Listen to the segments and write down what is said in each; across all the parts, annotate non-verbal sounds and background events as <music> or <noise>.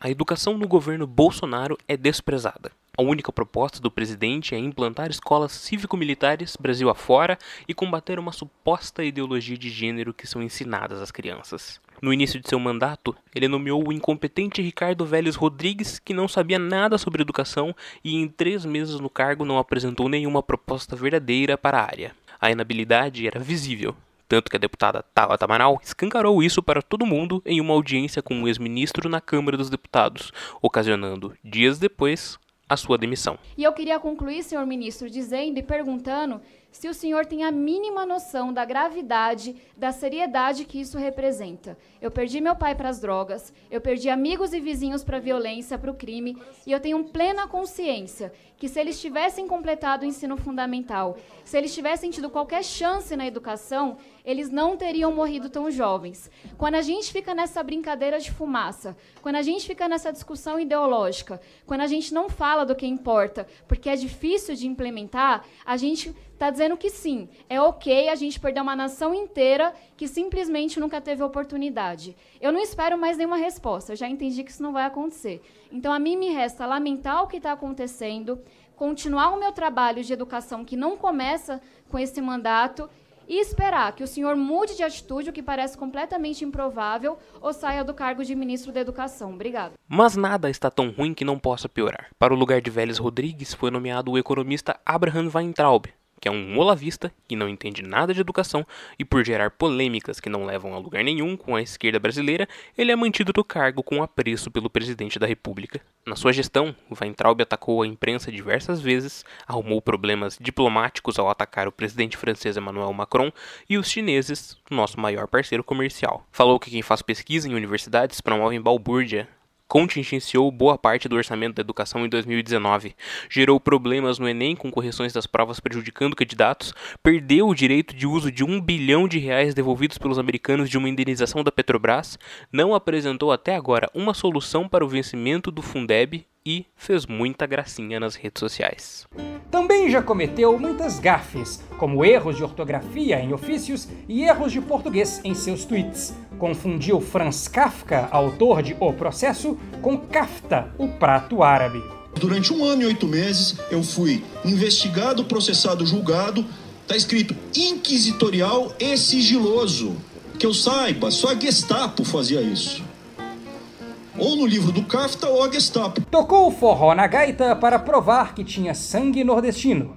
A educação no governo Bolsonaro é desprezada. A única proposta do presidente é implantar escolas cívico-militares Brasil afora e combater uma suposta ideologia de gênero que são ensinadas às crianças. No início de seu mandato, ele nomeou o incompetente Ricardo Vélez Rodrigues, que não sabia nada sobre educação e em três meses no cargo não apresentou nenhuma proposta verdadeira para a área. A inabilidade era visível, tanto que a deputada Tabata Amaral escancarou isso para todo mundo em uma audiência com um ex-ministro na Câmara dos Deputados, ocasionando, dias depois, a sua demissão. E eu queria concluir, senhor ministro, dizendo e perguntando se o senhor tem a mínima noção da gravidade, da seriedade que isso representa. Eu perdi meu pai para as drogas, eu perdi amigos e vizinhos para a violência, para o crime, e eu tenho plena consciência que se eles tivessem completado o ensino fundamental, se eles tivessem tido qualquer chance na educação, eles não teriam morrido tão jovens. Quando a gente fica nessa brincadeira de fumaça, quando a gente fica nessa discussão ideológica, quando a gente não fala do que importa, porque é difícil de implementar, a gente está dizendo que sim, é ok a gente perder uma nação inteira que simplesmente nunca teve oportunidade. Eu não espero mais nenhuma resposta, eu já entendi que isso não vai acontecer. Então, a mim me resta lamentar o que está acontecendo, continuar o meu trabalho de educação que não começa com esse mandato e esperar que o senhor mude de atitude, o que parece completamente improvável, ou saia do cargo de ministro da Educação. Obrigado. Mas nada está tão ruim que não possa piorar. Para o lugar de Vélez Rodrigues foi nomeado o economista Abraham Weintraub, que é um olavista que não entende nada de educação e por gerar polêmicas que não levam a lugar nenhum com a esquerda brasileira, ele é mantido do cargo com apreço pelo presidente da República. Na sua gestão, Weintraub atacou a imprensa diversas vezes, arrumou problemas diplomáticos ao atacar o presidente francês Emmanuel Macron e os chineses, nosso maior parceiro comercial. Falou que quem faz pesquisa em universidades promove balbúrdia contingenciou boa parte do orçamento da educação em 2019, gerou problemas no Enem com correções das provas prejudicando candidatos, perdeu o direito de uso de um bilhão de reais devolvidos pelos americanos de uma indenização da Petrobras, não apresentou até agora uma solução para o vencimento do Fundeb e fez muita gracinha nas redes sociais. Também já cometeu muitas gafes, como erros de ortografia em ofícios e erros de português em seus tweets. Confundiu Franz Kafka, autor de O Processo, com kafta, o prato árabe. Durante um ano e oito meses, eu fui investigado, processado, julgado. Está escrito inquisitorial e sigiloso. Que eu saiba, só a Gestapo fazia isso ou no livro do Kafta ou a Gestapo. Tocou o forró na gaita para provar que tinha sangue nordestino.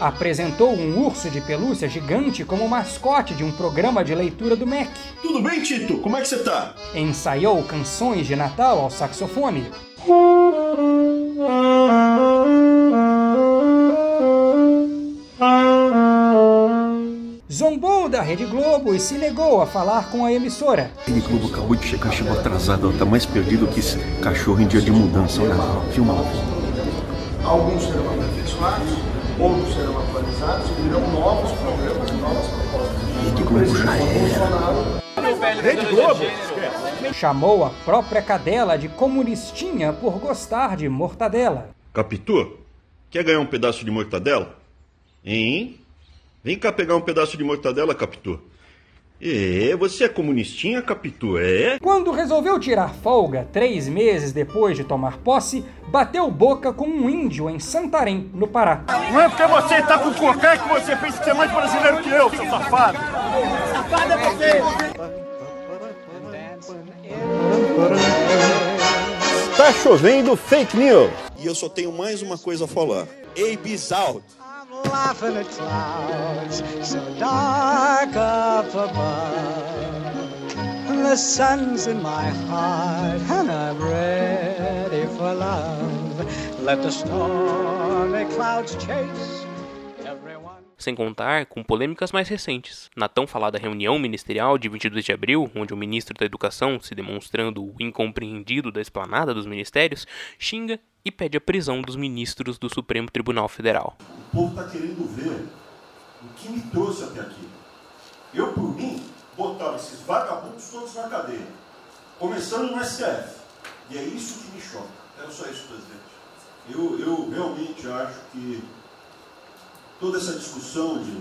Apresentou um urso de pelúcia gigante como mascote de um programa de leitura do MEC. Tudo bem, Tito? Como é que você tá? Ensaiou canções de Natal ao saxofone. zombou da Rede Globo e se negou a falar com a emissora. Rede Globo acabou de chegar, chegou atrasada, ela tá mais perdido que esse cachorro em dia de mudança. Olha lá, filma lá. Alguns serão aperfeiçoados, outros serão atualizados e virão novos programas, novas propostas. Rede Globo já era. Rede Globo? Chamou a própria cadela de comunistinha por gostar de mortadela. Capitu, quer ganhar um pedaço de mortadela? Hein? Vem cá pegar um pedaço de mortadela, Capitu. É, você é comunistinha, Capitu, é? Quando resolveu tirar folga, três meses depois de tomar posse, bateu boca com um índio em Santarém, no Pará. Não é porque você tá com cocá que você pensa ser mais brasileiro que eu, seu safado. Safado é você! Tá chovendo fake news. E eu só tenho mais uma coisa a falar. Ei, Bisalto! Laughing at clouds so dark up above. The sun's in my heart and I'm ready for love. Let the stormy clouds chase sem contar com polêmicas mais recentes. Na tão falada reunião ministerial de 22 de abril, onde o ministro da Educação, se demonstrando o incompreendido da esplanada dos ministérios, xinga e pede a prisão dos ministros do Supremo Tribunal Federal. O povo está querendo ver o que me trouxe até aqui. Eu, por mim, botava esses vagabundos todos na cadeia, começando no STF. E é isso que me choca. Era só isso, presidente. Eu, eu realmente acho que toda essa discussão de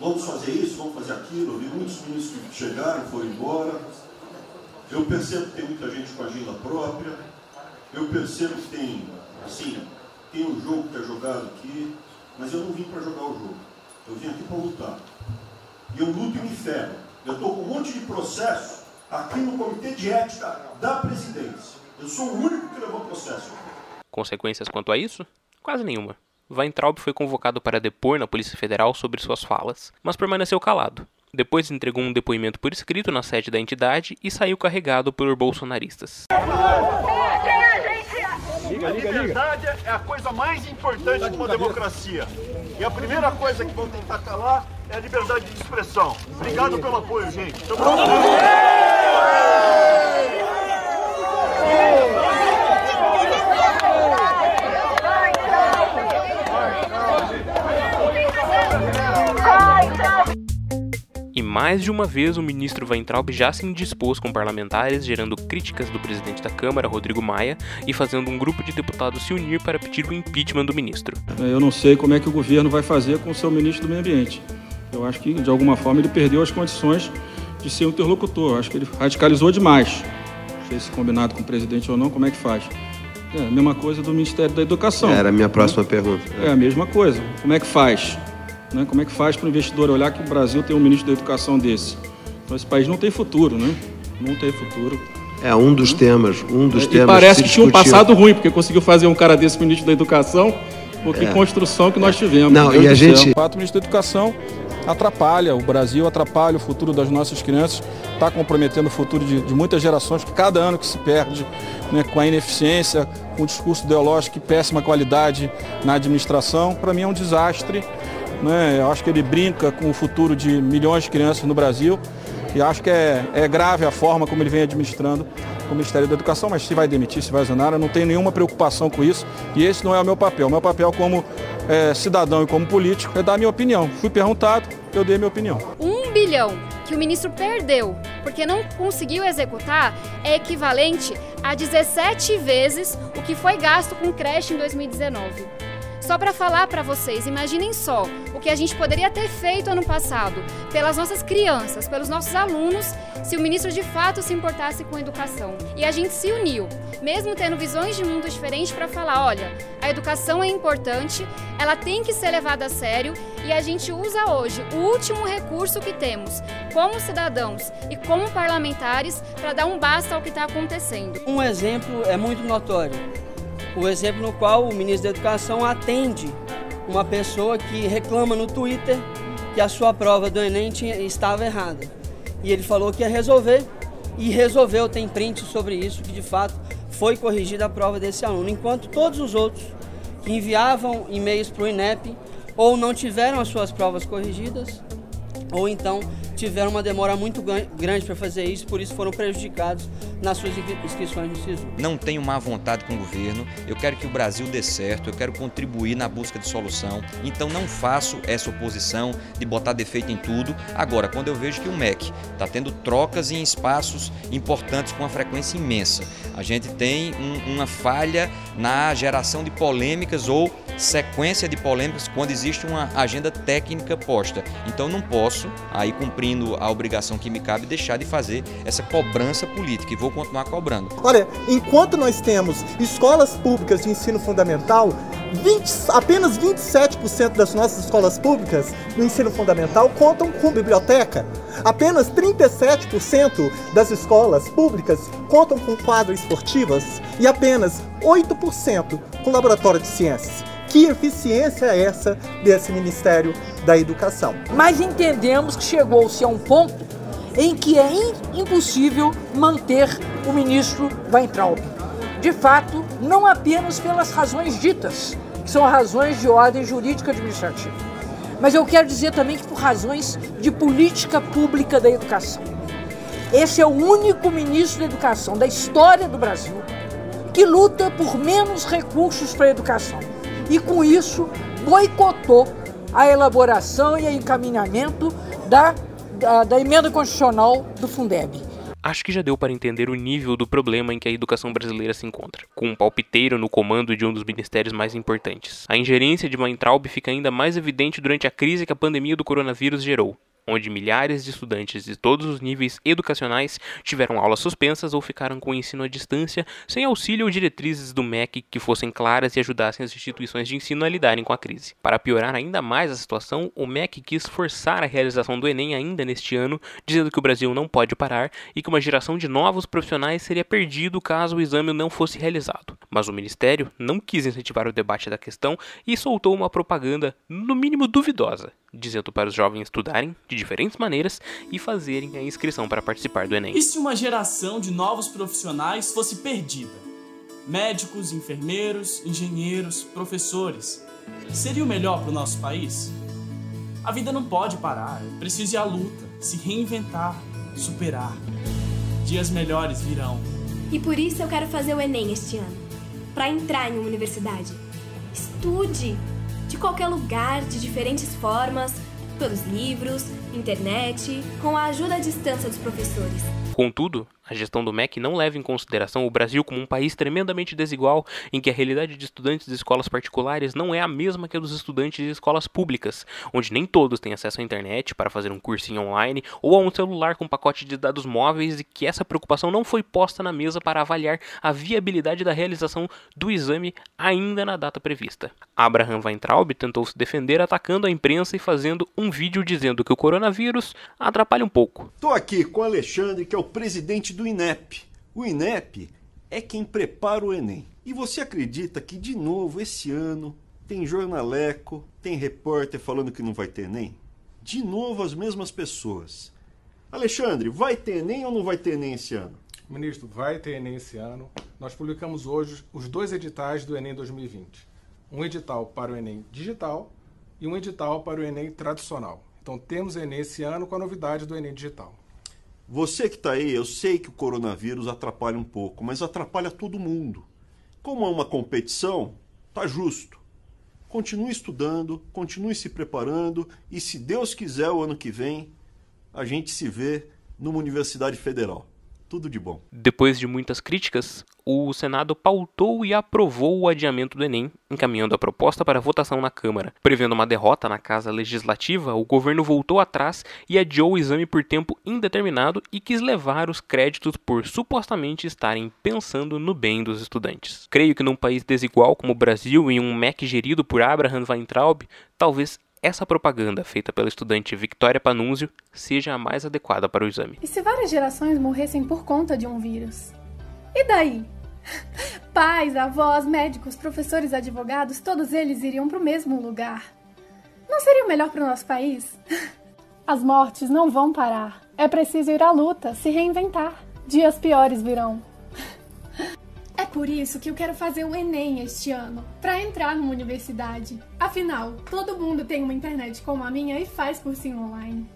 vamos fazer isso, vamos fazer aquilo, eu vi muitos ministros que chegaram, foram embora. Eu percebo que tem muita gente com agenda própria. Eu percebo que tem, assim, tem um jogo que é jogado aqui, mas eu não vim para jogar o jogo. Eu vim aqui para lutar. E eu luto e me ferro. Eu estou com um monte de processo aqui no Comitê de Ética da Presidência. Eu sou o único que levou processo. Consequências quanto a isso? Quase nenhuma. Weintraub foi convocado para depor na Polícia Federal sobre suas falas, mas permaneceu calado. Depois entregou um depoimento por escrito na sede da entidade e saiu carregado por bolsonaristas. A liberdade é a coisa mais importante de uma democracia. E a primeira coisa que vão tentar calar é a liberdade de expressão. Obrigado pelo apoio, gente. Tamo E mais de uma vez o ministro Weintraub já se indispôs com parlamentares, gerando críticas do presidente da Câmara, Rodrigo Maia, e fazendo um grupo de deputados se unir para pedir o impeachment do ministro. Eu não sei como é que o governo vai fazer com o seu ministro do Meio Ambiente. Eu acho que, de alguma forma, ele perdeu as condições de ser um interlocutor. Eu acho que ele radicalizou demais. Não sei se combinado com o presidente ou não, como é que faz? É a mesma coisa do Ministério da Educação. Era a minha próxima pergunta. É a mesma coisa. Como é que faz? Né? Como é que faz para o investidor olhar que o Brasil tem um ministro da Educação desse? Então, esse país não tem futuro, né? Não tem futuro. É um dos temas, um dos e temas. parece que, que tinha um passado ruim, porque conseguiu fazer um cara desse ministro da Educação, porque É. construção que nós tivemos. Não, e a céu. gente- O fato, o ministro da Educação atrapalha o Brasil, atrapalha o futuro das nossas crianças, está comprometendo o futuro de, de muitas gerações, que cada ano que se perde né, com a ineficiência, com o discurso ideológico e péssima qualidade na administração, para mim é um desastre. Né? Eu acho que ele brinca com o futuro de milhões de crianças no Brasil e acho que é, é grave a forma como ele vem administrando o Ministério da Educação, mas se vai demitir, se vai exonerar, eu não tenho nenhuma preocupação com isso e esse não é o meu papel. O meu papel como eh, cidadão e como político é dar minha opinião. Fui perguntado, eu dei minha opinião. Um bilhão que o ministro perdeu porque não conseguiu executar é equivalente a 17 vezes o que foi gasto com creche em 2019. Só para falar para vocês, imaginem só o que a gente poderia ter feito ano passado pelas nossas crianças, pelos nossos alunos, se o ministro de fato se importasse com a educação. E a gente se uniu, mesmo tendo visões de mundo diferentes, para falar: olha, a educação é importante, ela tem que ser levada a sério e a gente usa hoje o último recurso que temos, como cidadãos e como parlamentares, para dar um basta ao que está acontecendo. Um exemplo é muito notório. O exemplo no qual o ministro da Educação atende uma pessoa que reclama no Twitter que a sua prova do Enem tinha, estava errada. E ele falou que ia resolver e resolveu, tem print sobre isso, que de fato foi corrigida a prova desse aluno. Enquanto todos os outros que enviavam e-mails para o INEP ou não tiveram as suas provas corrigidas, ou então tiveram uma demora muito gran- grande para fazer isso, por isso foram prejudicados nas suas inscri- inscrições no SISU. Não tenho má vontade com o governo, eu quero que o Brasil dê certo, eu quero contribuir na busca de solução, então não faço essa oposição de botar defeito em tudo. Agora, quando eu vejo que o MEC está tendo trocas em espaços importantes com uma frequência imensa, a gente tem um- uma falha na geração de polêmicas ou sequência de polêmicas quando existe uma agenda técnica posta. Então não posso, aí cumprindo a obrigação que me cabe, deixar de fazer essa cobrança política e vou continuar cobrando. Olha, enquanto nós temos escolas públicas de ensino fundamental, 20 apenas 27% das nossas escolas públicas no ensino fundamental contam com biblioteca. Apenas 37% das escolas públicas contam com quadras esportivas e apenas 8% com laboratório de ciências. Que eficiência é essa desse Ministério da Educação? Mas entendemos que chegou-se a um ponto em que é impossível manter o ministro Weintraub. De fato, não apenas pelas razões ditas, que são razões de ordem jurídica administrativa, mas eu quero dizer também que por razões de política pública da educação. Esse é o único ministro da educação da história do Brasil que luta por menos recursos para a educação e, com isso, boicotou a elaboração e encaminhamento da, da, da emenda constitucional do Fundeb. acho que já deu para entender o nível do problema em que a educação brasileira se encontra, com um palpiteiro no comando de um dos ministérios mais importantes. A ingerência de Weintraub fica ainda mais evidente durante a crise que a pandemia do coronavírus gerou, onde milhares de estudantes de todos os níveis educacionais tiveram aulas suspensas ou ficaram com o ensino à distância, sem auxílio ou diretrizes do MEC que fossem claras e ajudassem as instituições de ensino a lidarem com a crise. Para piorar ainda mais a situação, o MEC quis forçar a realização do Enem ainda neste ano, dizendo que o Brasil não pode parar e que uma geração de novos profissionais seria perdido caso o exame não fosse realizado. Mas o Ministério não quis incentivar o debate da questão e soltou uma propaganda, no mínimo duvidosa, dizendo para os jovens estudarem de diferentes maneiras e fazerem a inscrição para participar do Enem. E se uma geração de novos profissionais fosse perdida? Médicos, enfermeiros, engenheiros, professores. Seria o melhor para o nosso país? A vida não pode parar, é preciso ir à luta, se reinventar, superar. Dias melhores virão. E por isso eu quero fazer o Enem este ano para entrar em uma universidade. Estude! Qualquer lugar, de diferentes formas, pelos livros, internet, com a ajuda à distância dos professores. Contudo, a gestão do MEC não leva em consideração o Brasil como um país tremendamente desigual, em que a realidade de estudantes de escolas particulares não é a mesma que a dos estudantes de escolas públicas, onde nem todos têm acesso à internet para fazer um cursinho online ou a um celular com pacote de dados móveis e que essa preocupação não foi posta na mesa para avaliar a viabilidade da realização do exame ainda na data prevista. Abraham Weintraub tentou se defender atacando a imprensa e fazendo um vídeo dizendo que o coronavírus atrapalha um pouco. Estou aqui com o Alexandre, que é o presidente do INEP. O INEP é quem prepara o Enem. E você acredita que, de novo, esse ano tem jornaleco, tem repórter falando que não vai ter Enem? De novo as mesmas pessoas. Alexandre, vai ter Enem ou não vai ter Enem esse ano? Ministro, vai ter Enem esse ano. Nós publicamos hoje os dois editais do Enem 2020. Um edital para o Enem digital e um edital para o Enem tradicional. Então temos Enem esse ano com a novidade do Enem digital. Você que está aí, eu sei que o coronavírus atrapalha um pouco, mas atrapalha todo mundo. Como é uma competição, tá justo. Continue estudando, continue se preparando e, se Deus quiser, o ano que vem, a gente se vê numa universidade federal. Tudo de bom. Depois de muitas críticas, o Senado pautou e aprovou o adiamento do Enem, encaminhando a proposta para votação na Câmara. Prevendo uma derrota na Casa Legislativa, o governo voltou atrás e adiou o exame por tempo indeterminado e quis levar os créditos por supostamente estarem pensando no bem dos estudantes. Creio que num país desigual como o Brasil e um MEC gerido por Abraham Weintraub, talvez essa propaganda feita pela estudante Victoria Panunzio seja a mais adequada para o exame. E se várias gerações morressem por conta de um vírus? E daí? <laughs> Pais, avós, médicos, professores, advogados, todos eles iriam para o mesmo lugar. Não seria melhor para o nosso país? <laughs> As mortes não vão parar. É preciso ir à luta, se reinventar. Dias piores virão. É por isso que eu quero fazer o Enem este ano, para entrar numa universidade. Afinal, todo mundo tem uma internet como a minha e faz cursinho online.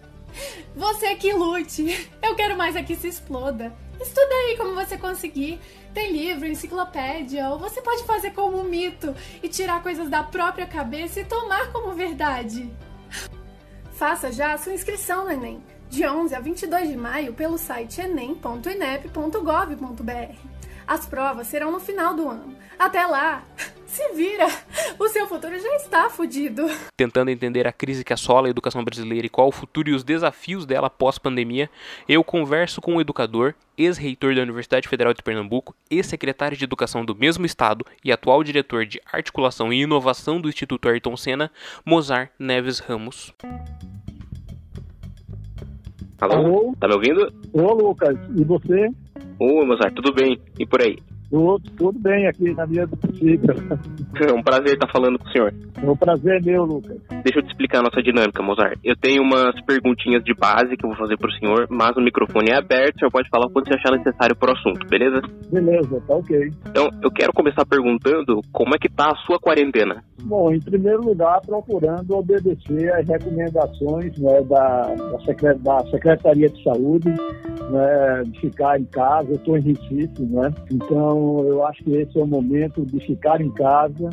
Você que lute! Eu quero mais é que se exploda. Estuda aí como você conseguir. Tem livro, enciclopédia, ou você pode fazer como um mito e tirar coisas da própria cabeça e tomar como verdade. Faça já a sua inscrição no Enem, de 11 a 22 de maio, pelo site enem.inep.gov.br. As provas serão no final do ano. Até lá, <laughs> se vira! O seu futuro já está fudido. Tentando entender a crise que assola a educação brasileira e qual o futuro e os desafios dela pós-pandemia, eu converso com um educador, ex-reitor da Universidade Federal de Pernambuco, ex-secretário de Educação do mesmo estado e atual diretor de Articulação e Inovação do Instituto Ayrton Senna, Mozart Neves Ramos. Alô? Alô? Tá me ouvindo? Ô, Lucas, e você? Ô, Mozart, tudo bem? E por aí? Tudo, tudo bem aqui na minha possível. <laughs> É um prazer estar falando com o senhor. É um prazer meu, Lucas. Deixa eu te explicar a nossa dinâmica, Mozart. Eu tenho umas perguntinhas de base que eu vou fazer para o senhor, mas o microfone é aberto, o senhor pode falar quando você achar necessário para o assunto, beleza? Beleza, tá ok. Então, eu quero começar perguntando como é que tá a sua quarentena. Bom, em primeiro lugar, procurando obedecer às recomendações né, da, da, secret, da Secretaria de Saúde, né, de ficar em casa. Eu estou em Recife, né? Então, eu acho que esse é o momento de ficar em casa,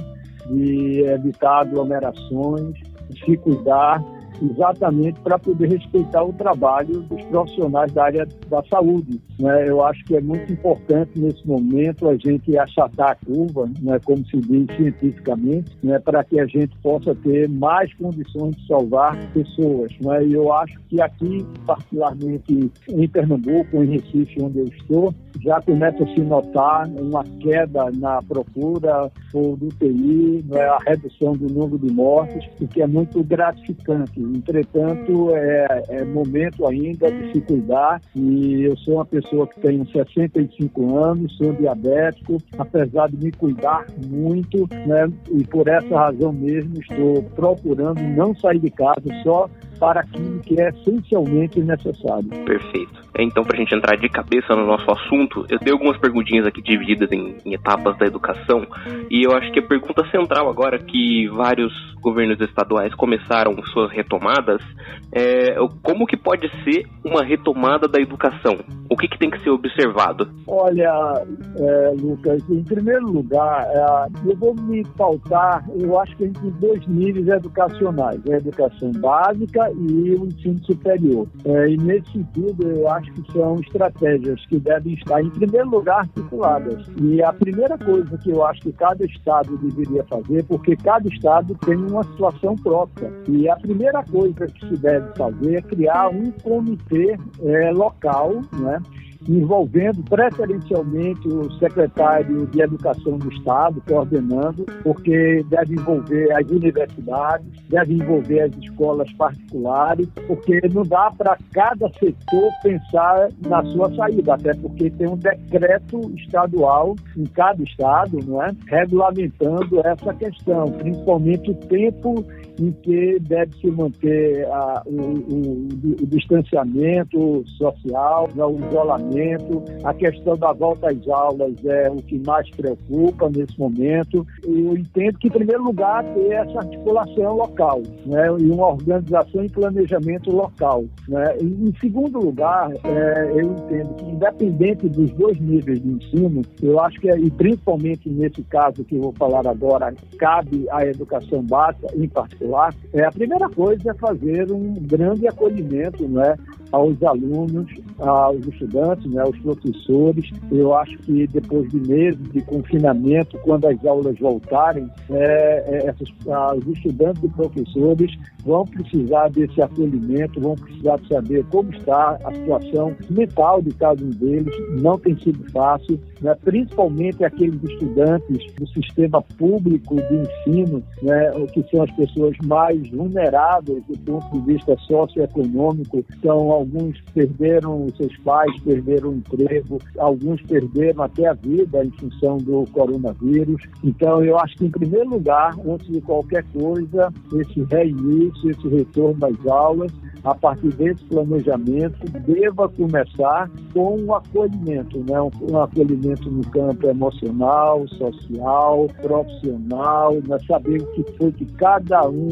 de evitar aglomerações, de se cuidar exatamente para poder respeitar o trabalho dos profissionais da área da saúde. Né? Eu acho que é muito importante nesse momento a gente achatar a curva, né, como se diz cientificamente, né, para que a gente possa ter mais condições de salvar pessoas. Né? E eu acho que aqui, particularmente em Pernambuco, em Recife, onde eu estou, já começa a se notar uma queda na procura por UTI, né, a redução do número de mortes, o que é muito gratificante. Entretanto, é, é momento ainda de se cuidar. E eu sou uma pessoa que tenho 65 anos, sou diabético, apesar de me cuidar muito, né, e por essa razão mesmo estou procurando não sair de casa só para aquilo que é essencialmente necessário. Perfeito. Então, para a gente entrar de cabeça no nosso assunto, eu tenho algumas perguntinhas aqui divididas em, em, etapas da educação, e eu acho que a pergunta central agora que vários governos estaduais começaram suas retomadas é como que pode ser uma retomada da educação? O que, que tem que ser observado? Olha, é, Lucas, em primeiro lugar, é, eu vou me pautar, eu acho que a gente tem dois níveis educacionais, a educação básica e o ensino superior. É, e nesse sentido, eu acho que são estratégias que devem estar, em primeiro lugar, articuladas. E a primeira coisa que eu acho que cada estado deveria fazer, porque cada estado tem uma situação própria. E a primeira coisa que se deve fazer é criar um comitê é, local, né? Envolvendo preferencialmente o secretário de Educação do Estado, coordenando, porque deve envolver as universidades, deve envolver as escolas particulares, porque não dá para cada setor pensar na sua saída, até porque tem um decreto estadual em cada estado, não é, regulamentando essa questão, principalmente o tempo em que deve se manter a, o, o, o, distanciamento social, o isolamento. A questão da volta às aulas é o que mais preocupa nesse momento. Eu entendo que, em primeiro lugar, ter essa articulação local né, e uma organização e planejamento local. Né. em segundo lugar, é, eu entendo que, independente dos dois níveis de ensino, eu acho que, e principalmente nesse caso que eu vou falar agora, cabe à educação básica, em particular, é, a primeira coisa é fazer um grande acolhimento né, aos alunos, aos estudantes, né, aos professores. Eu acho que depois de meses de confinamento, quando as aulas voltarem, é, é, essas, ah, os estudantes e professores vão precisar desse acolhimento, vão precisar saber como está a situação mental de cada um deles. Não tem sido fácil, né, principalmente aqueles estudantes do sistema público de ensino, né, que são as pessoas mais vulneráveis do ponto de vista socioeconômico. Então, alguns perderam seus pais, perderam o emprego, alguns perderam até a vida em função do coronavírus. Então, eu acho que, em primeiro lugar, antes de qualquer coisa, esse reinício, esse retorno das aulas, a partir desse planejamento, deva começar com um acolhimento, né? um, um acolhimento no campo emocional, social, profissional, né? saber o que foi que cada um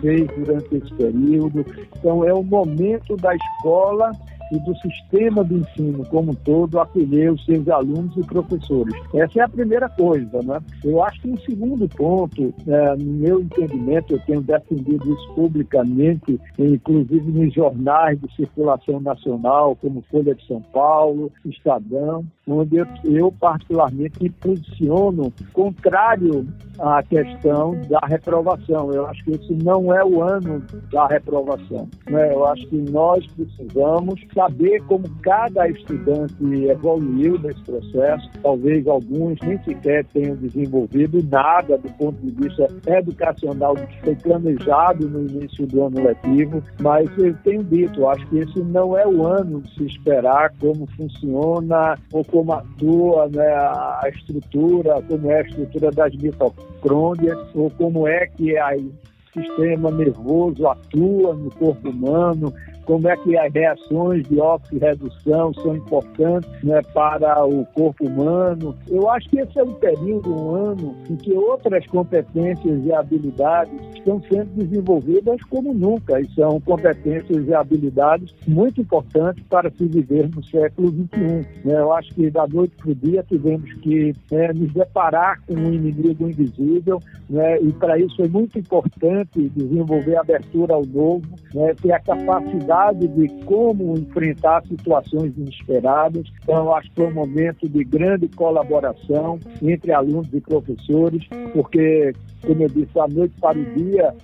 fez durante esse período. Então, é o momento da escola e do sistema de ensino como um todo acolher os seus alunos e professores. Essa é a primeira coisa. Né? Eu acho que um segundo ponto, é, no meu entendimento, eu tenho defendido isso publicamente, inclusive nos jornais de circulação nacional, como Folha de São Paulo, Estadão, onde eu, eu particularmente me posiciono contrário à questão da reprovação. Eu acho que esse não é o ano da reprovação. Né? Eu acho que nós precisamos saber como cada estudante evoluiu nesse processo. Talvez alguns nem sequer tenham desenvolvido nada do ponto de vista educacional do que foi planejado no início do ano letivo, mas eu tenho dito, acho que esse não é o ano de se esperar como funciona ou atua né, a estrutura, como é a estrutura das mitocôndrias, ou como é que o sistema nervoso atua no corpo humano, como é que as reações de oxirredução são importantes né, para o corpo humano. Eu acho que esse é um período, um ano, em que outras competências e habilidades estão sendo desenvolvidas como nunca, e são competências e habilidades muito importantes para se viver no século XXI. Né? Eu acho que da noite para o dia tivemos que é, nos deparar com um inimigo invisível, né? e para isso é muito importante importante desenvolver abertura ao novo, né, ter a capacidade de como enfrentar situações inesperadas. Então, acho que foi um momento de grande colaboração entre alunos e professores, porque, como eu disse, a noite para o dia,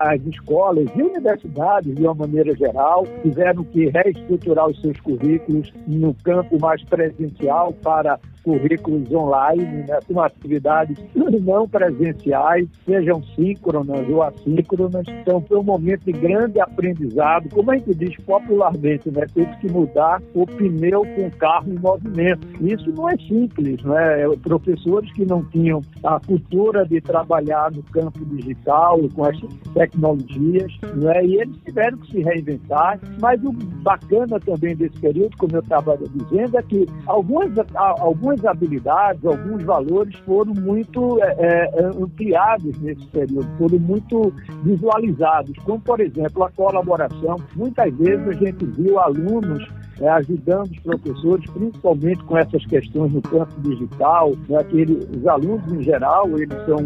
as escolas e universidades, de uma maneira geral, tiveram que reestruturar os seus currículos no campo mais presencial para currículos online, né, com atividades não presenciais, sejam síncronas ou assíncronas. Então, foi um momento de grande aprendizado. Como a gente diz popularmente, né, teve que mudar o pneu com o carro em movimento. Isso não é simples, né? Professores que não tinham a cultura de trabalhar no campo digital com as tecnologias, né? e eles tiveram que se reinventar. Mas o bacana também desse período, como eu estava dizendo, é que algumas, algumas algumas habilidades, alguns valores foram muito é, é, ampliados nesse período, foram muito visualizados, como, por exemplo, a colaboração. Muitas vezes a gente viu alunos é, ajudando os professores, principalmente com essas questões no campo digital. Né, que ele, os alunos, em geral, eles são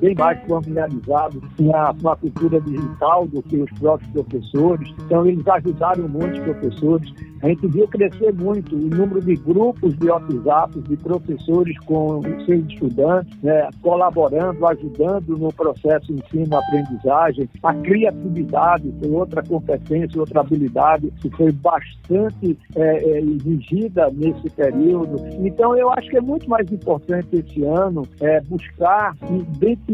bem mais familiarizados com a, com a cultura digital do que os próprios professores. Então, eles ajudaram muitos professores. A gente viu crescer muito o número de grupos de WhatsApp de professores com seus estudantes, né, colaborando, ajudando no processo ensino-aprendizagem. A criatividade foi outra competência, outra habilidade que foi bastante é, é, exigida nesse período. Então, eu acho que é muito mais importante esse ano é, buscar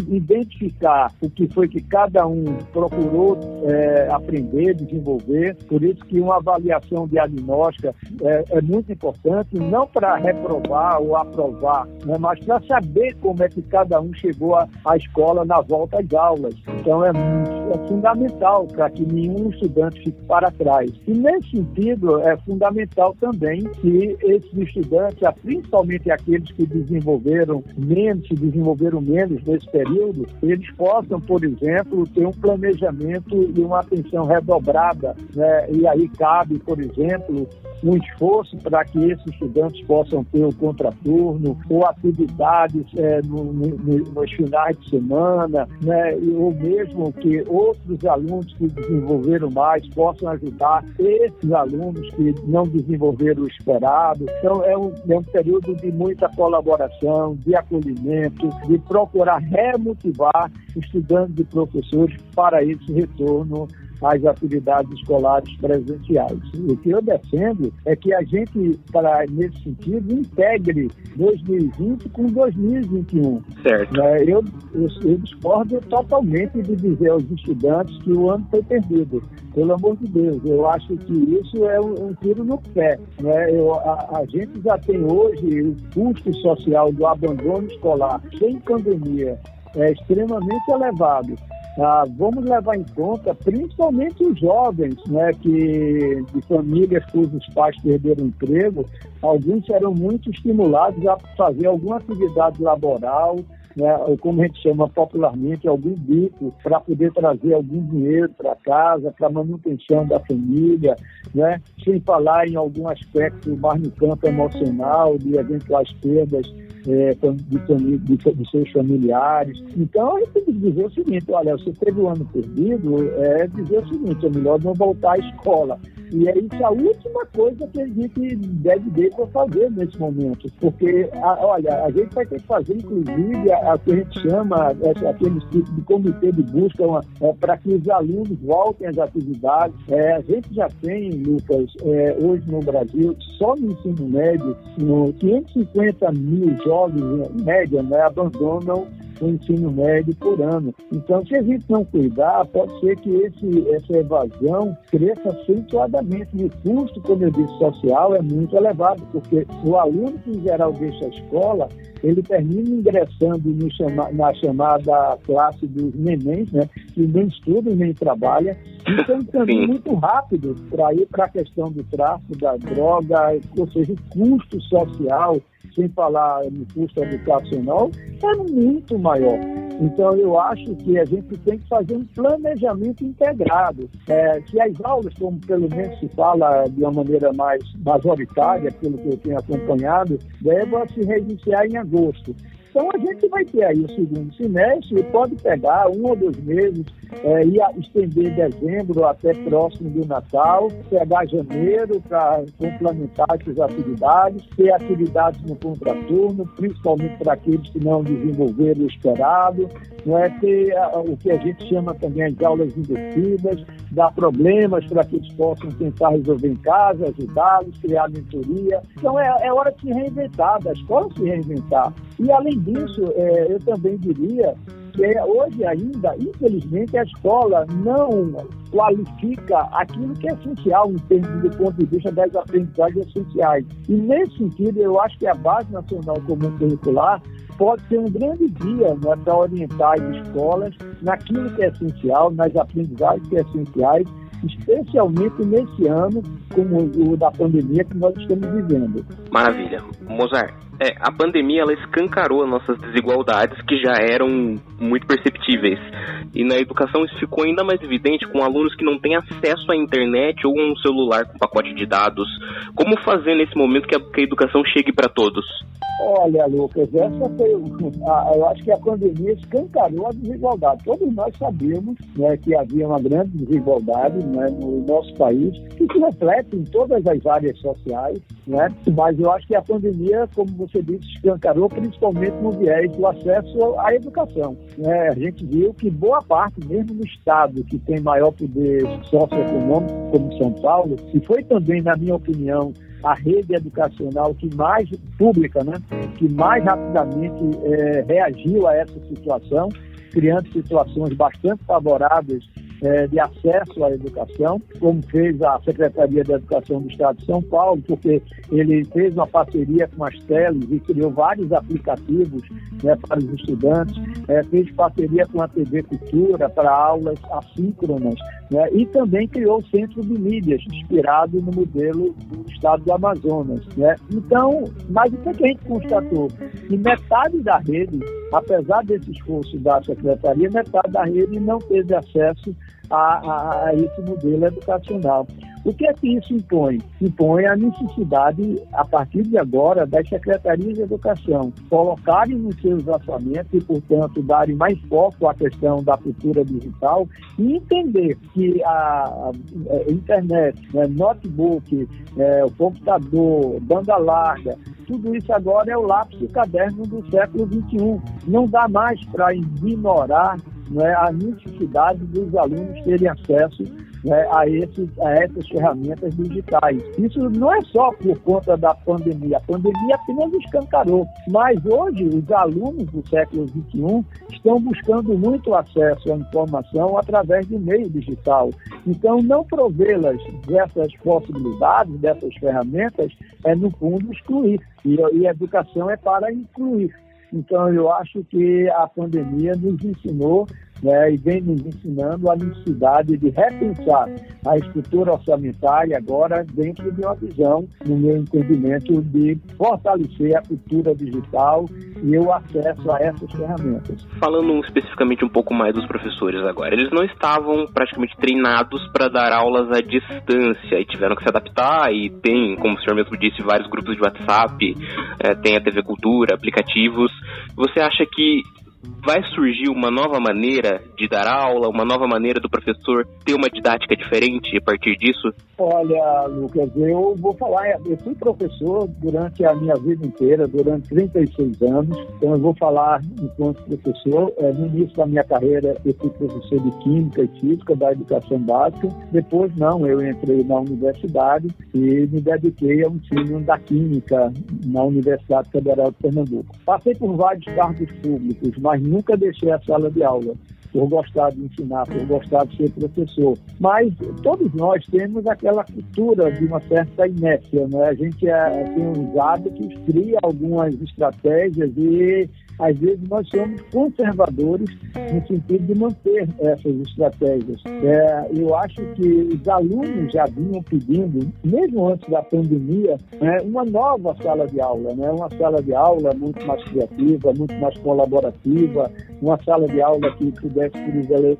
identificar o que foi que cada um procurou é, aprender, desenvolver. Por isso que uma avaliação diagnóstica é, é muito importante, não para reprovar ou aprovar, né, mas para saber como é que cada um chegou à escola na volta às aulas. Então é, é fundamental para que nenhum estudante fique para trás. E nesse sentido é fundamental também que esses estudantes, principalmente aqueles que desenvolveram menos, se desenvolveram menos nesse período, eles possam, por exemplo, ter um planejamento e uma atenção redobrada. Né? E aí cabe, por exemplo, um esforço para que esses estudantes possam ter o contraturno ou atividades é, no, no, nos finais de semana, né? ou mesmo que outros alunos que desenvolveram mais possam ajudar esses alunos que não desenvolveram o esperado. Então, é um, é um período de muita colaboração, de acolhimento, de procurar remotivar estudantes e professores para esse retorno às atividades escolares presenciais. O que eu defendo é que a gente, para, nesse sentido, integre 2020 com 2021. Certo. Né? Eu, eu, eu discordo totalmente de dizer aos estudantes que o ano foi perdido. Pelo amor de Deus, eu acho que isso é um, um tiro no pé. Né? Eu, a, a gente já tem hoje o custo social do abandono escolar sem pandemia é extremamente elevado. Ah, vamos levar em conta principalmente os jovens, né, que de famílias cujos pais perderam emprego, alguns serão muito estimulados a fazer alguma atividade laboral, né, como a gente chama popularmente, algum bico, para poder trazer algum dinheiro para casa, para manutenção da família, né, sem falar em algum aspecto mais no campo emocional, de eventuais perdas é, de, de, de, seus familiares. Então, a gente tem que dizer o seguinte: olha, você teve um ano perdido, é dizer o seguinte: é melhor não voltar à escola. E é isso a última coisa que a gente deve para fazer nesse momento. Porque, a, olha, a gente vai ter que fazer, inclusive, a, a que a gente chama, aquele tipo de comitê de busca é, para que os alunos voltem às atividades. É, a gente já tem, Lucas, é, hoje no Brasil, só no ensino médio, no 550 mil jovens, em média, né, abandonam o ensino médio por ano. Então, se a gente não cuidar, pode ser que esse, essa evasão cresça acentuadamente. E o custo, como eu disse, social é muito elevado, porque o aluno que, em geral, deixa a escola, ele termina ingressando chama, na chamada classe dos nenéns, né, que nem estudam nem trabalham, e tem um caminho muito rápido para ir para a questão do tráfico, da droga, ou seja, o custo social sem falar no custo educacional, é muito maior. Então, eu acho que a gente tem que fazer um planejamento integrado. É, que as aulas, como pelo menos se fala de uma maneira mais majoritária, pelo que eu tenho acompanhado, devam se reiniciar em agosto. Então a gente vai ter aí o segundo semestre e pode pegar um ou dois meses é, e estender dezembro até próximo do Natal, pegar janeiro para complementar essas atividades, ter atividades no contraturno, principalmente para aqueles que não desenvolveram o esperado, não é ter a, o que a gente chama também as aulas invertidas, dar problemas para que eles possam tentar resolver em casa, ajudá-los, criar mentoria. Então é, é hora de se reinventar, da escola se reinventar. E além disso, é, eu também diria que hoje ainda, infelizmente, a escola não qualifica aquilo que é essencial em termos do ponto de vista das aprendizagens essenciais. E nesse sentido, eu acho que a Base Nacional Comum Curricular pode ser um grande dia né, para orientar as escolas naquilo que é essencial, nas aprendizagens que é essenciais, especialmente nesse ano como o da pandemia que nós estamos vivendo. Maravilha. Mozart, é, a pandemia ela escancarou as nossas desigualdades que já eram muito perceptíveis. E na educação isso ficou ainda mais evidente com alunos que não têm acesso à internet ou um celular com pacote de dados. Como fazer nesse momento que a, que a educação chegue para todos? Olha, Lucas, essa foi. <laughs> A, eu acho que a pandemia escancarou a desigualdade. Todos nós sabíamos né, que havia uma grande desigualdade né, no nosso país, que se reflete em todas as áreas sociais, né? mas eu acho que a pandemia, como você disse, escancarou principalmente no viés do acesso à educação. Né? A gente viu que boa parte, mesmo no Estado, que tem maior poder socioeconômico, como São Paulo, e foi também, na minha opinião, a rede educacional que mais pública, né, que mais rapidamente é, reagiu a essa situação, criando situações bastante favoráveis é, de acesso à educação, como fez a Secretaria de Educação do Estado de São Paulo, porque ele fez uma parceria com as teles e criou vários aplicativos né, para os estudantes, é, fez parceria com a TV Cultura para aulas assíncronas né, e também criou o Centro de Mídias, inspirado no modelo do Estado do Amazonas. Né. Então, mas o que, é que a gente constatou? Que metade da rede, apesar desse esforço da Secretaria, metade da rede não teve acesso a, a, esse modelo educacional. O que é que isso impõe? Impõe a necessidade, a partir de agora, das secretarias de educação colocarem nos seus orçamentos e, portanto, darem mais foco à questão da cultura digital e entender que a, a, a internet, né, notebook, é, o computador, banda larga, tudo isso agora é o lápis e caderno do século XXI. Não dá mais para ignorar né, a necessidade dos alunos terem acesso né, a, esses, a essas ferramentas digitais. Isso não é só por conta da pandemia, a pandemia apenas escancarou, mas hoje os alunos do século XXI estão buscando muito acesso à informação através do meio digital. Então, não provê-las dessas possibilidades, dessas ferramentas, é, no fundo, excluir. E, e a educação é para incluir. Então, eu acho que a pandemia nos ensinou né, e vem nos ensinando a necessidade de repensar a estrutura orçamentária agora dentro de uma visão, no meu entendimento, de fortalecer a cultura digital e o acesso a essas ferramentas. Falando especificamente um pouco mais dos professores agora, eles não estavam praticamente treinados para dar aulas à distância e tiveram que se adaptar e tem, como o senhor mesmo disse, vários grupos de WhatsApp, é, tem a TV Cultura, aplicativos. Você acha que vai surgir uma nova maneira de dar aula, uma nova maneira do professor ter uma didática diferente a partir disso? Olha, Lucas, eu vou falar, eu fui professor durante a minha vida inteira, durante 36 anos, então eu vou falar enquanto professor. É, no início da minha carreira, eu fui professor de Química e Física da Educação Básica, depois não, eu entrei na universidade e me dediquei ao ensino da Química na Universidade Federal de Pernambuco. Passei por vários cargos públicos, mas nunca deixei a sala de aula por gostar de ensinar, por gostar de ser professor. Mas todos nós temos aquela cultura de uma certa inércia, né? A gente é, tem uns hábitos, cria algumas estratégias e às vezes nós somos conservadores no sentido de manter essas estratégias. É, eu acho que os alunos já vinham pedindo, mesmo antes da pandemia, né, uma nova sala de aula, né, uma sala de aula muito mais criativa, muito mais colaborativa, uma sala de aula que pudesse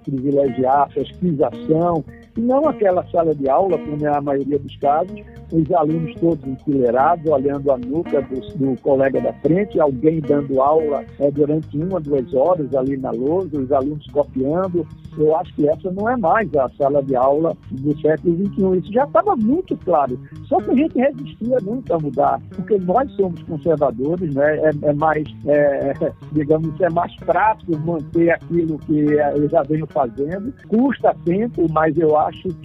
privilegiar a pesquisação, não aquela sala de aula, como é a maioria dos casos, os alunos todos enfileirados, olhando a nuca do, do colega da frente, alguém dando aula é, durante uma, duas horas ali na lousa, os alunos copiando. Eu acho que essa não é mais a sala de aula do século XXI. Isso já estava muito claro. Só que a gente resistia muito a mudar, porque nós somos conservadores, né? é, é mais, é, <laughs> digamos, é mais prático manter aquilo que eu já venho fazendo. Custa tempo, mas eu acho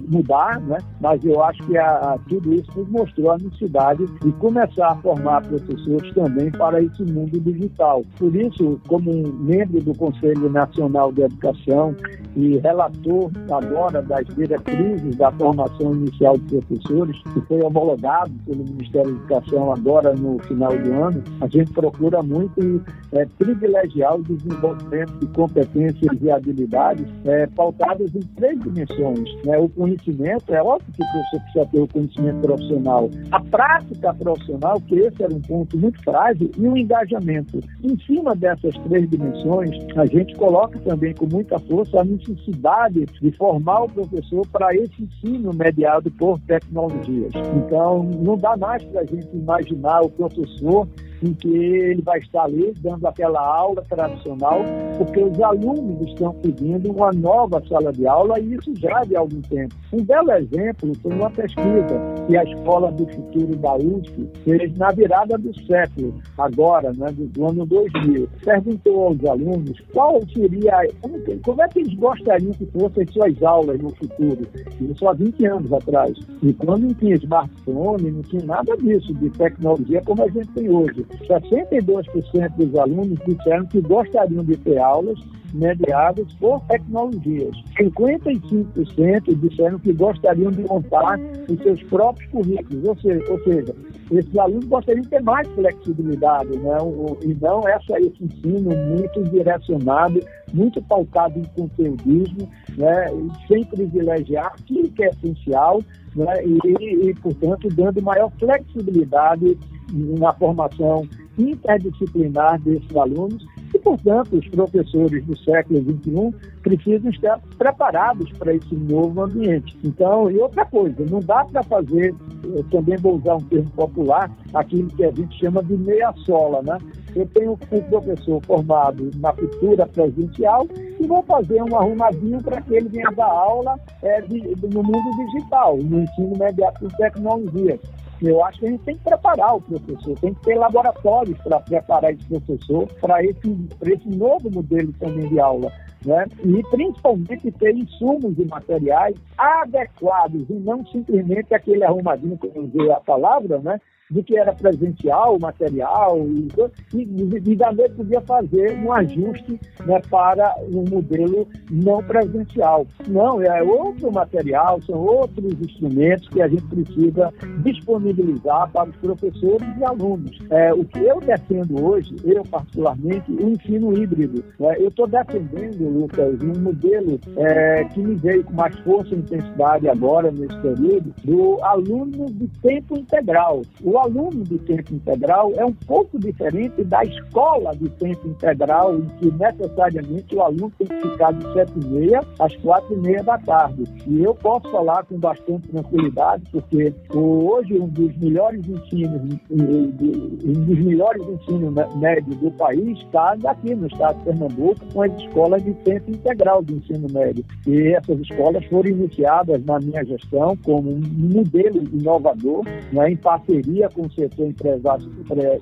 mudar, né? mas eu acho que a, a, tudo isso nos mostrou a necessidade de começar a formar professores também para esse mundo digital. Por isso, como membro do Conselho Nacional de Educação e relator agora das diretrizes da formação inicial de professores, que foi homologado pelo Ministério da Educação agora no final do ano, a gente procura muito é, privilegiar o desenvolvimento de competências e habilidades é, pautadas em três dimensões. Né? O conhecimento, é óbvio que o professor precisa ter o conhecimento profissional, a prática profissional, que esse era um ponto muito frágil, e o engajamento. Em cima dessas três dimensões, a gente coloca também com muita força a necessidade de formar o professor para esse ensino mediado por tecnologias. Então, não dá mais para a gente imaginar o professor em que ele vai estar ali dando aquela aula tradicional, porque os alunos estão pedindo uma nova sala de aula e isso já de algum tempo. Um belo exemplo foi uma pesquisa que a Escola do Futuro da USP fez na virada do século, agora, né, do, ano 2000. Perguntou aos alunos qual seria, como, como é que eles gostariam que fossem suas aulas no futuro, isso há 20 anos atrás. E quando não tinha smartphone, não tinha nada disso, de tecnologia como a gente tem hoje. 62% dos alunos disseram que gostariam de ter aulas mediadas por tecnologias. 55% disseram que gostariam de montar os seus próprios currículos, ou seja, ou seja esses alunos gostariam de ter mais flexibilidade, né? e não essa, esse ensino muito direcionado, muito pautado em conteudismo, né? sem privilegiar aquilo que é essencial né? e, e, portanto, dando maior flexibilidade na formação interdisciplinar desses alunos e, portanto, os professores do século XXI precisam estar preparados para esse novo ambiente. Então, e outra coisa, não dá para fazer, eu também vou usar um termo popular, aquilo que a gente chama de meia-sola, né? Eu tenho um professor formado na cultura presencial e vou fazer um arrumadinho para que ele venha dar aula é, de, no mundo digital, no ensino imediato com tecnologia. Eu acho que a gente tem que preparar o professor, tem que ter laboratórios para preparar esse professor para esse, esse novo modelo também de aula. Né? E principalmente ter insumos e materiais adequados e não simplesmente aquele arrumadinho, como usei a palavra, né? De que era presencial, material, e, e, e também podia fazer um ajuste né, para um modelo não presencial. Não, é outro material, são outros instrumentos que a gente precisa disponibilizar para os professores e alunos. É, o que eu defendo hoje, eu particularmente, o ensino híbrido. É, eu estou defendendo, Lucas, um modelo é, que me veio com mais força e intensidade agora, nesse período, do aluno de tempo integral. O o aluno de tempo integral é um pouco diferente da escola de tempo integral, em que necessariamente o aluno tem que ficar de 7 e meia às 4 e meia da tarde. E eu posso falar com bastante tranquilidade, porque hoje um dos melhores ensinos, um dos melhores ensinos médios do país está aqui no estado de Pernambuco, com as escolas de tempo integral de ensino médio. E essas escolas foram iniciadas na minha gestão como um modelo inovador, né, em parceria com o setor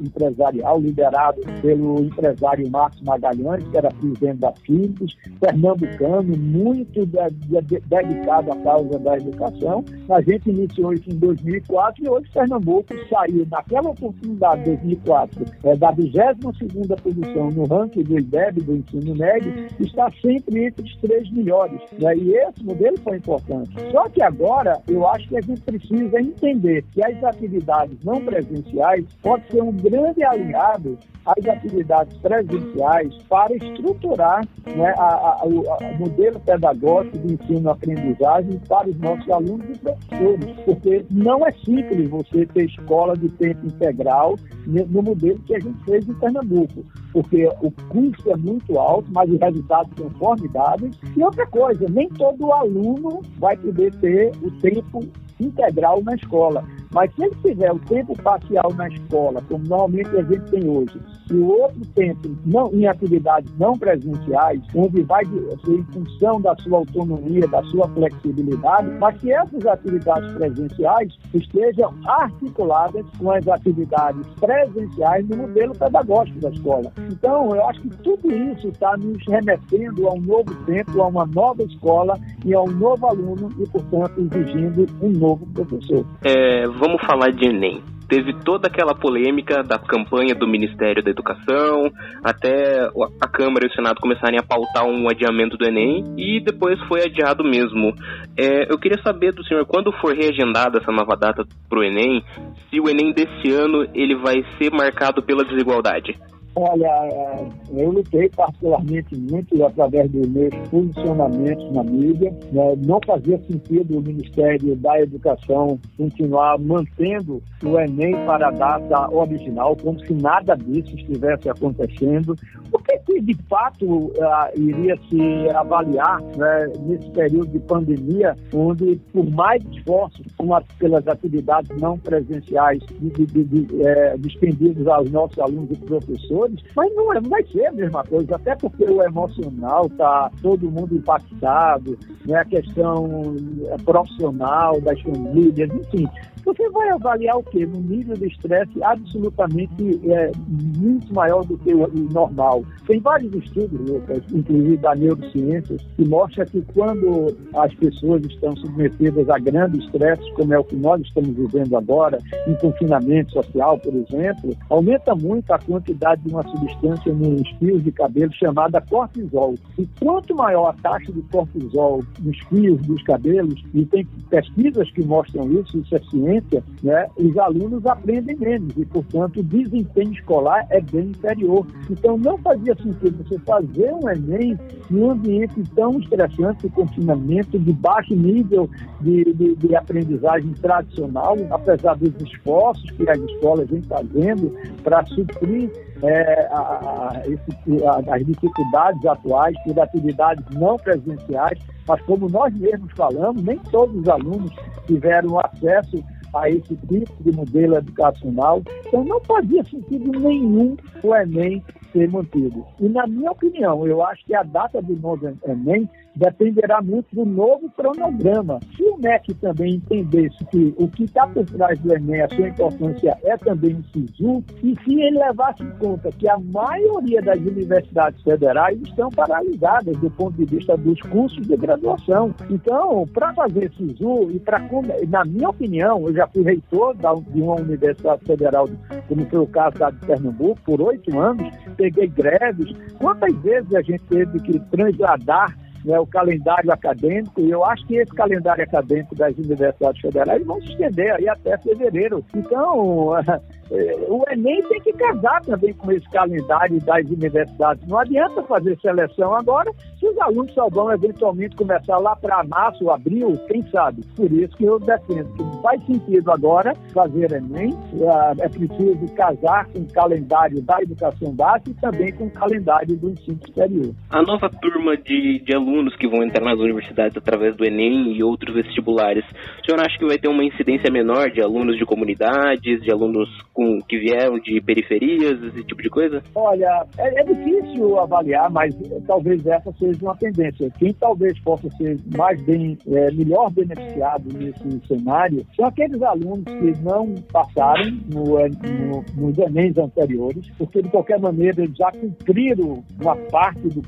empresarial, liderado pelo empresário Marcos Magalhães, que era presidente da Philips, pernambucano, muito de, de, dedicado à causa da educação. A gente iniciou isso em 2004 e hoje Pernambuco saiu, naquela oportunidade, 2004, é, da 22ª posição no ranking do IDEB, do ensino médio, está sempre entre os três melhores. Né? E esse modelo foi importante. Só que agora, eu acho que a gente precisa entender que as atividades não presenciais pode ser um grande aliado às atividades presenciais para estruturar né, o modelo pedagógico de ensino-aprendizagem para os nossos alunos e professores, porque não é simples você ter escola de tempo integral no modelo que a gente fez em Pernambuco. porque o custo é muito alto, mas os resultados são formidáveis. E outra coisa, nem todo aluno vai poder ter o tempo integral na escola. Mas se ele tiver o tempo parcial na escola, como normalmente a gente tem hoje, e o outro tempo não, em atividades não presenciais, onde vai ser em função da sua autonomia, da sua flexibilidade, mas que essas atividades presenciais estejam articuladas com as atividades presenciais no modelo pedagógico da escola. Então, eu acho que tudo isso está nos remetendo a um novo tempo, a uma nova escola e a um novo aluno e, portanto, exigindo um novo professor. É, vamos falar de Enem. Teve toda aquela polêmica da campanha do Ministério da Educação, até a Câmara e o Senado começarem a pautar um adiamento do Enem, e depois foi adiado mesmo. É, eu queria saber do senhor, quando for reagendada essa nova data para o Enem, se o Enem desse ano ele vai ser marcado pela desigualdade. Olha, é, eu lutei particularmente muito através dos meus posicionamentos na mídia. Né? Não fazia sentido o Ministério da Educação continuar mantendo o Enem para a data original, como se nada disso estivesse acontecendo. O que, de fato uh, iria se avaliar né, nesse período de pandemia, onde, por mais esforços pelas atividades não presenciais de, de, de, é, aos nossos alunos e professores, mas não, é, não vai ser a mesma coisa, até porque o emocional está todo mundo impactado, né, a questão é, profissional das famílias, enfim. Você vai avaliar o quê? No nível de estresse absolutamente é, muito maior do que o normal. Tem vários estudos, Lucas, inclusive da neurociências, que mostram que quando as pessoas estão submetidas a grandes estresses, como é o que nós estamos vivendo agora, em confinamento social, por exemplo, aumenta muito a quantidade de uma substância nos fios de cabelo chamada cortisol. E quanto maior a taxa de cortisol nos fios dos cabelos, e tem pesquisas que mostram isso, isso é ciência, né, os alunos aprendem menos e, portanto, o desempenho escolar é bem inferior. Então, não fazia sentido você fazer um Enem num ambiente tão estressante de confinamento, de baixo nível de, de, de aprendizagem tradicional, apesar dos esforços que as escolas vêm fazendo para suprir é, a, a, esse, a, as dificuldades atuais por atividades não presenciais, mas como nós mesmos falamos, nem todos os alunos tiveram acesso a esse tipo de modelo educacional. Então, não fazia sentido nenhum o Enem ser mantido. E, na minha opinião, eu acho que a data do novo Enem dependerá muito do novo cronograma. Se o MEC também entendesse que o que está por trás do Enem, a sua importância é também o SISU, e se ele levasse em conta que a maioria das universidades federais estão paralisadas do ponto de vista dos cursos de graduação. Então, para fazer SISU e para, na minha opinião, eu já fui reitor de uma universidade federal, como foi o caso da de Pernambuco, por oito anos, peguei greves. Quantas vezes a gente teve que transladar né, o calendário acadêmico, e eu acho que esse calendário acadêmico das universidades federais vão se estender aí até fevereiro. Então, <laughs> o Enem tem que casar também com esse calendário das universidades. Não adianta fazer seleção agora se os alunos só vão eventualmente começar lá para março, abril, quem sabe. Por isso que eu defendo que não faz sentido agora fazer Enem, é, é preciso casar com o calendário da educação básica e também com o calendário do ensino superior. A nova turma de, de alunos que vão entrar nas universidades através do Enem e outros vestibulares, o senhor acha que vai ter uma incidência menor de alunos de comunidades, de alunos com, que vieram de periferias, esse tipo de coisa? Olha, é, é difícil avaliar, mas talvez essa seja uma tendência. Quem talvez possa ser mais bem, é, melhor beneficiado nesse cenário são aqueles alunos que não passaram no, no, nos Enems anteriores, porque de qualquer maneira eles já cumpriram uma parte do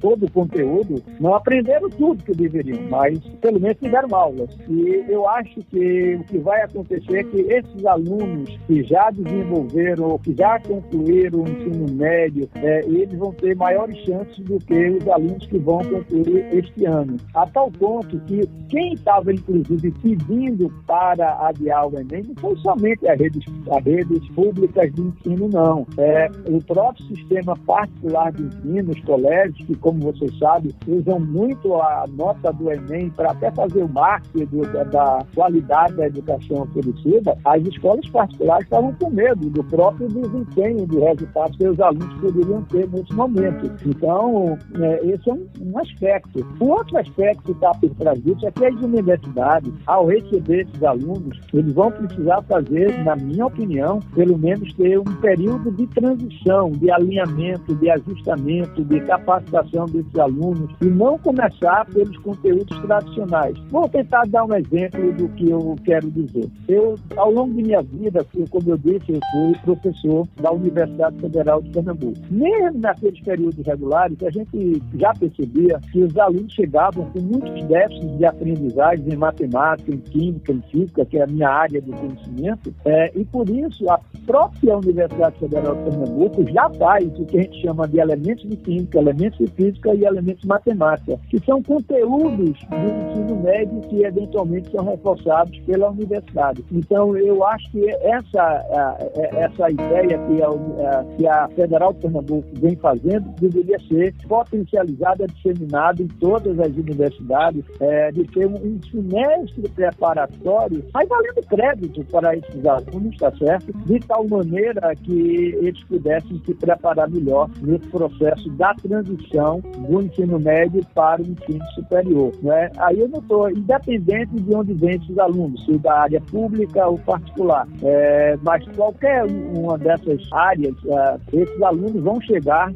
todo o conteúdo, não aprenderam tudo que deveriam, mas pelo menos tiveram aulas. E eu acho que o que vai acontecer é que esses alunos que já desenvolveram ou que já concluíram o ensino médio, é, eles vão ter maiores chances do que os alunos que vão concluir este ano. A tal ponto que quem estava, inclusive, pedindo para adiar o Enem não foi somente as redes, as redes públicas de ensino, não. É, o próprio sistema particular de ensino, os colégios, que, como você sabe, usam muito a nota do Enem para até fazer o marketing do, da, da qualidade da educação oferecida, as escolas particulares estavam com medo do próprio desempenho do resultado que os alunos poderiam ter nesse momento. Então, é, esse é um, um aspecto. O outro aspecto que está por trás é que as universidades, ao receber esses alunos, eles vão precisar fazer, na minha opinião, pelo menos ter um período de transição, de alinhamento, de ajustamento, de capacitação desses alunos e não começar pelos conteúdos tradicionais. Vou tentar dar um exemplo do que eu quero dizer. Eu, ao longo de minha vida, como eu disse, eu fui professor da Universidade Federal de Pernambuco. Mesmo naqueles períodos regulares, a gente já percebia que os alunos chegavam com muitos déficits de aprendizagem em matemática, em química, em física, que é a minha área de conhecimento, é, e por isso a própria Universidade Federal de Pernambuco já faz o que a gente chama de elementos de química, elementos de física e elementos de matemática, que são conteúdos do ensino médio que eventualmente são reforçados pela universidade. Então, eu acho que essa, essa ideia que a, que a Federal de Pernambuco vem fazendo deveria ser potencializada, disseminada em todas as universidades, é, de ter um semestre preparatório, mas valendo crédito para esses alunos, está certo? De tal maneira que eles pudessem se preparar melhor nesse processo da transição do ensino médio para o ensino superior. Né? Aí eu não estou, independente de onde vem esses alunos, se da área pública ou particular, é, mas qualquer uma dessas áreas, é, esses alunos vão chegar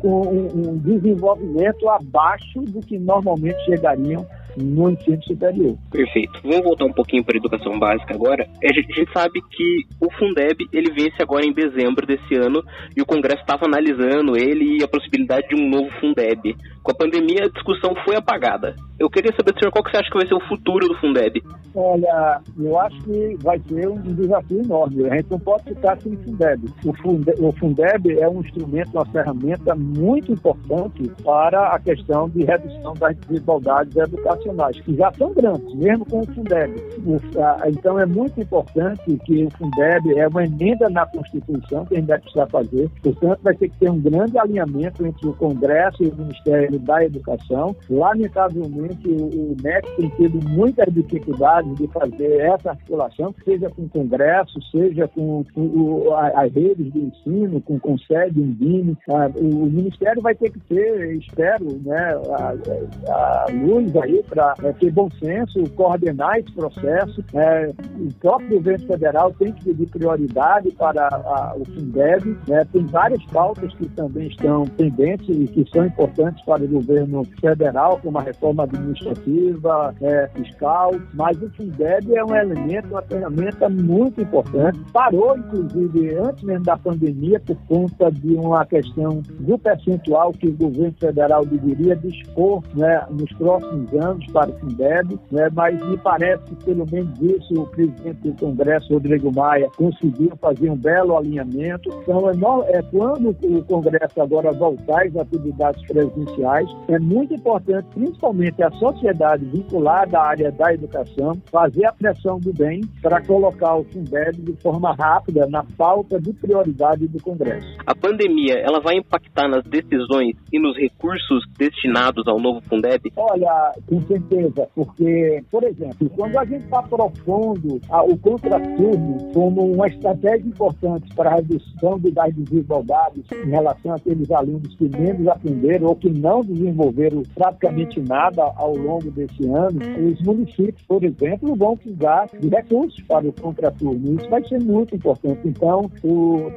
com um desenvolvimento abaixo do que normalmente chegariam no ensino superior. Perfeito. Vamos voltar um pouquinho para a educação básica agora. A gente, a gente sabe que o Fundeb ele vence agora em dezembro desse ano e o Congresso estava analisando ele e a possibilidade de um novo Fundeb. Com a pandemia a discussão foi apagada. Eu queria saber senhor qual que você acha que vai ser o futuro do Fundeb. Olha, eu acho que vai ser um desafio enorme. A gente não pode ficar sem Fundeb. O Fundeb, o Fundeb é um instrumento, uma ferramenta muito importante para a questão de redução das desigualdades educacionais, que já são grandes, mesmo com o Fundeb. Então é muito importante que o Fundeb é uma emenda na Constituição que a gente vai precisar fazer. Portanto, vai ter que ter um grande alinhamento entre o Congresso e o Ministério da Educação. Lamentavelmente, o, MEC tem tido muitas dificuldades de fazer essa articulação, seja com o Congresso, seja com as redes de ensino, com o Conselho, Undime. O Ministério vai ter que ter, espero, né, a, a luz aí para é, ter bom senso, coordenar esse processo. É, o próprio governo federal tem que pedir prioridade para a, o Fundeb. Né, tem várias pautas que também estão pendentes e que são importantes para o governo federal, como a reforma administrativa, é, fiscal, mas o Fundeb é um elemento, uma ferramenta muito importante. Parou, inclusive, antes mesmo da pandemia, por conta de uma questão do percentual que o governo federal deveria dispor né, nos próximos anos para o Fundeb, né, mas me parece que, pelo menos isso, o presidente do Congresso, Rodrigo Maia, conseguiu fazer um belo alinhamento. Então, é, é quando o Congresso agora voltar às atividades presenciais, é muito importante, principalmente a sociedade vinculada à área da educação, fazer a pressão do bem para colocar o Fundeb de forma rápida na pauta de prioridade do Congresso. A pandemia, ela vai impactar nas decisões e nos recursos destinados ao novo Fundeb? Olha, com certeza, porque, por exemplo, quando a gente está propondo o contraturno como uma estratégia importante para a redução das desigualdades em relação àqueles alunos que menos aprenderam ou que não desenvolveram praticamente nada ao longo desse ano, os municípios, por exemplo, vão precisar de recursos para o contraturno. Isso vai ser muito importante. Então,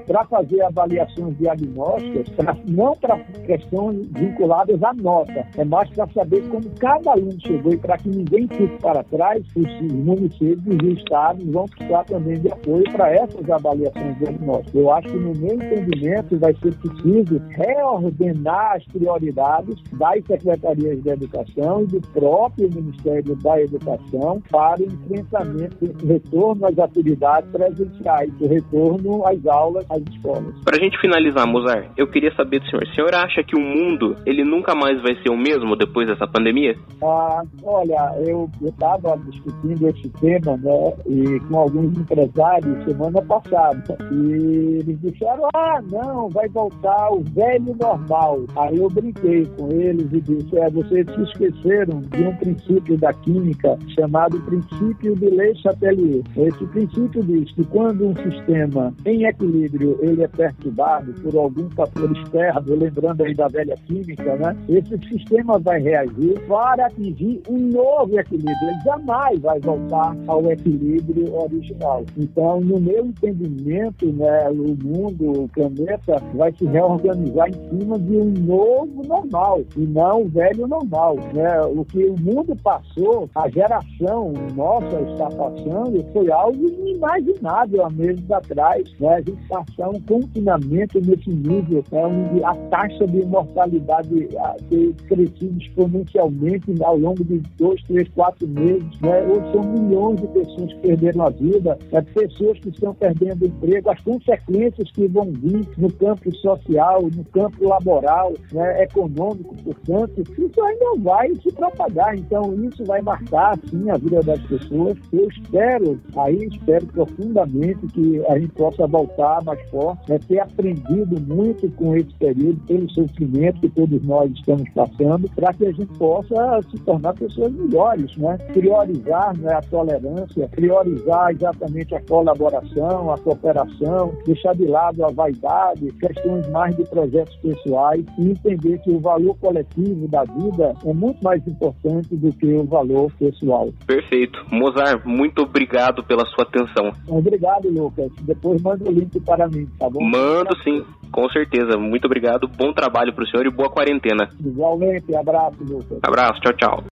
para fazer avaliações diagnósticas, pra, não para questões vinculadas à nota, é mais para saber como cada aluno chegou e para que ninguém fique para trás, os municípios e os estados vão precisar também de apoio para essas avaliações diagnósticas. Eu acho que, no meu entendimento, vai ser preciso reordenar as prioridades das secretarias de educação e do próprio Ministério da Educação para o enfrentamento desse retorno às atividades presenciais, o retorno às aulas, às escolas. Para a gente finalizar, Mozart, eu queria saber do senhor, o senhor acha que o mundo ele nunca mais vai ser o mesmo depois dessa pandemia? Ah, Olha, eu estava discutindo esse tema né, e com alguns empresários semana passada e eles disseram, ah, não, vai voltar o velho normal. Aí eu brinquei com eles e disse, é, vocês se esqueceram de um princípio da química chamado princípio de Le Chatelier. Esse princípio diz que quando um sistema em equilíbrio ele é perturbado por algum fator externo, lembrando aí da velha química, né, esse sistema vai reagir para atingir um novo equilíbrio. Ele jamais vai voltar ao equilíbrio original. Então, no meu entendimento, né, o mundo, o planeta vai se reorganizar em cima de um novo normal e não o velho normal. Né? O que o mundo passou, a geração nossa está passando, foi algo inimaginável há meses atrás. Né? A gente passar um confinamento nesse nível, né? onde a taxa de mortalidade ter crescido exponencialmente ao longo de dois, três, quatro meses. Né? Hoje são milhões de pessoas que perderam a vida, né? pessoas que estão perdendo emprego, as consequências que vão vir no campo social, no campo laboral, né? econômico, portanto, isso ainda vai se propagar. Então, isso vai marcar, sim, a vida das pessoas. Eu espero, aí espero profundamente que a gente possa voltar mais forte, né? ter aprendido muito com esse período, pelo sofrimento que todos nós estamos passando, para que a gente possa se tornar pessoas melhores, né? Priorizar né, a tolerância, priorizar exatamente a colaboração, a cooperação, deixar de lado a vaidade, questões mais de projetos pessoais e entender que o valor coletivo da vida é muito mais importante do que o valor pessoal. Perfeito. Mozart, muito obrigado pela sua atenção. Obrigado, Lucas. Depois manda o link para mim, tá bom? Mando sim, com certeza. Muito obrigado. Bom trabalho para o senhor e boa quarentena. Igualmente. Abraço, Lucas. Abraço. Tchau, tchau.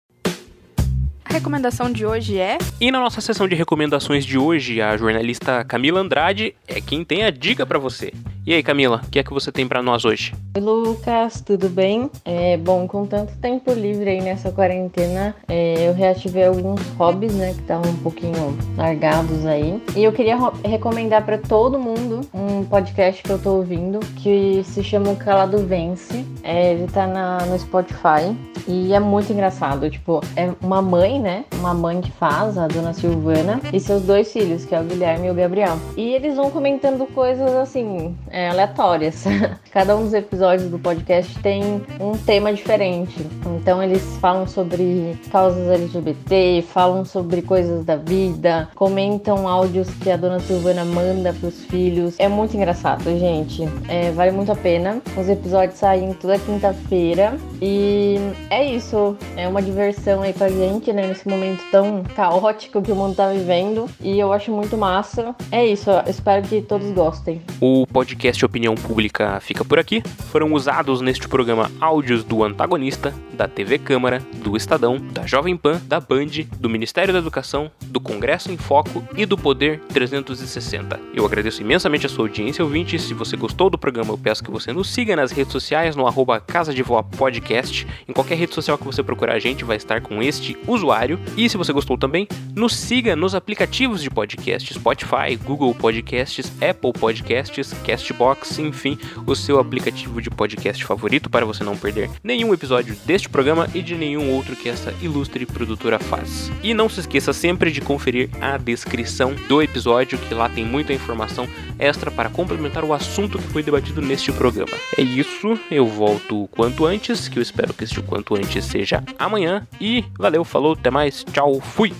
A recomendação de hoje é. E na nossa sessão de recomendações de hoje, a jornalista Camila Andrade é quem tem a dica para você. E aí, Camila, o que é que você tem para nós hoje? Oi, Lucas, tudo bem? É, bom, com tanto tempo livre aí nessa quarentena, é, eu reativei alguns hobbies, né, que estavam um pouquinho largados aí. E eu queria recomendar para todo mundo um podcast que eu tô ouvindo que se chama O Calado Vence. É, ele tá na, no Spotify e é muito engraçado. Tipo, é uma mãe, né? Uma mãe que faz, a dona Silvana, e seus dois filhos, que é o Guilherme e o Gabriel. E eles vão comentando coisas assim é, aleatórias. <laughs> Cada um dos episódios do podcast tem um tema diferente. Então eles falam sobre causas LGBT, falam sobre coisas da vida, comentam áudios que a dona Silvana manda pros filhos. É muito engraçado, gente. É, vale muito a pena. Os episódios saem toda quinta-feira. E é isso. É uma diversão aí pra gente, né? Nesse momento tão caótico que o mundo tá vivendo. E eu acho muito massa. É isso. Espero que todos gostem. O podcast Opinião Pública fica por aqui. Foram usados neste programa áudios do Antagonista, da TV Câmara, do Estadão, da Jovem Pan, da Band, do Ministério da Educação, do Congresso em Foco e do Poder 360. Eu agradeço imensamente a sua audiência, ouvinte. Se você gostou do programa, eu peço que você nos siga nas redes sociais, no arroba Casa de Vó Podcast. Em qualquer rede social que você procurar a gente, vai estar com este usuário. E se você gostou também, nos siga nos aplicativos de podcast, Spotify, Google Podcasts, Apple Podcasts, Castbox Castbox, enfim, o seu aplicativo de podcast favorito para você não perder nenhum episódio deste programa e de nenhum outro que essa ilustre produtora faz. E não se esqueça sempre de conferir a descrição do episódio, que lá tem muita informação extra para complementar o assunto que foi debatido neste programa. É isso, eu volto o quanto antes, que eu espero que este quanto antes seja amanhã. E valeu, falou, até mais, tchau, fui!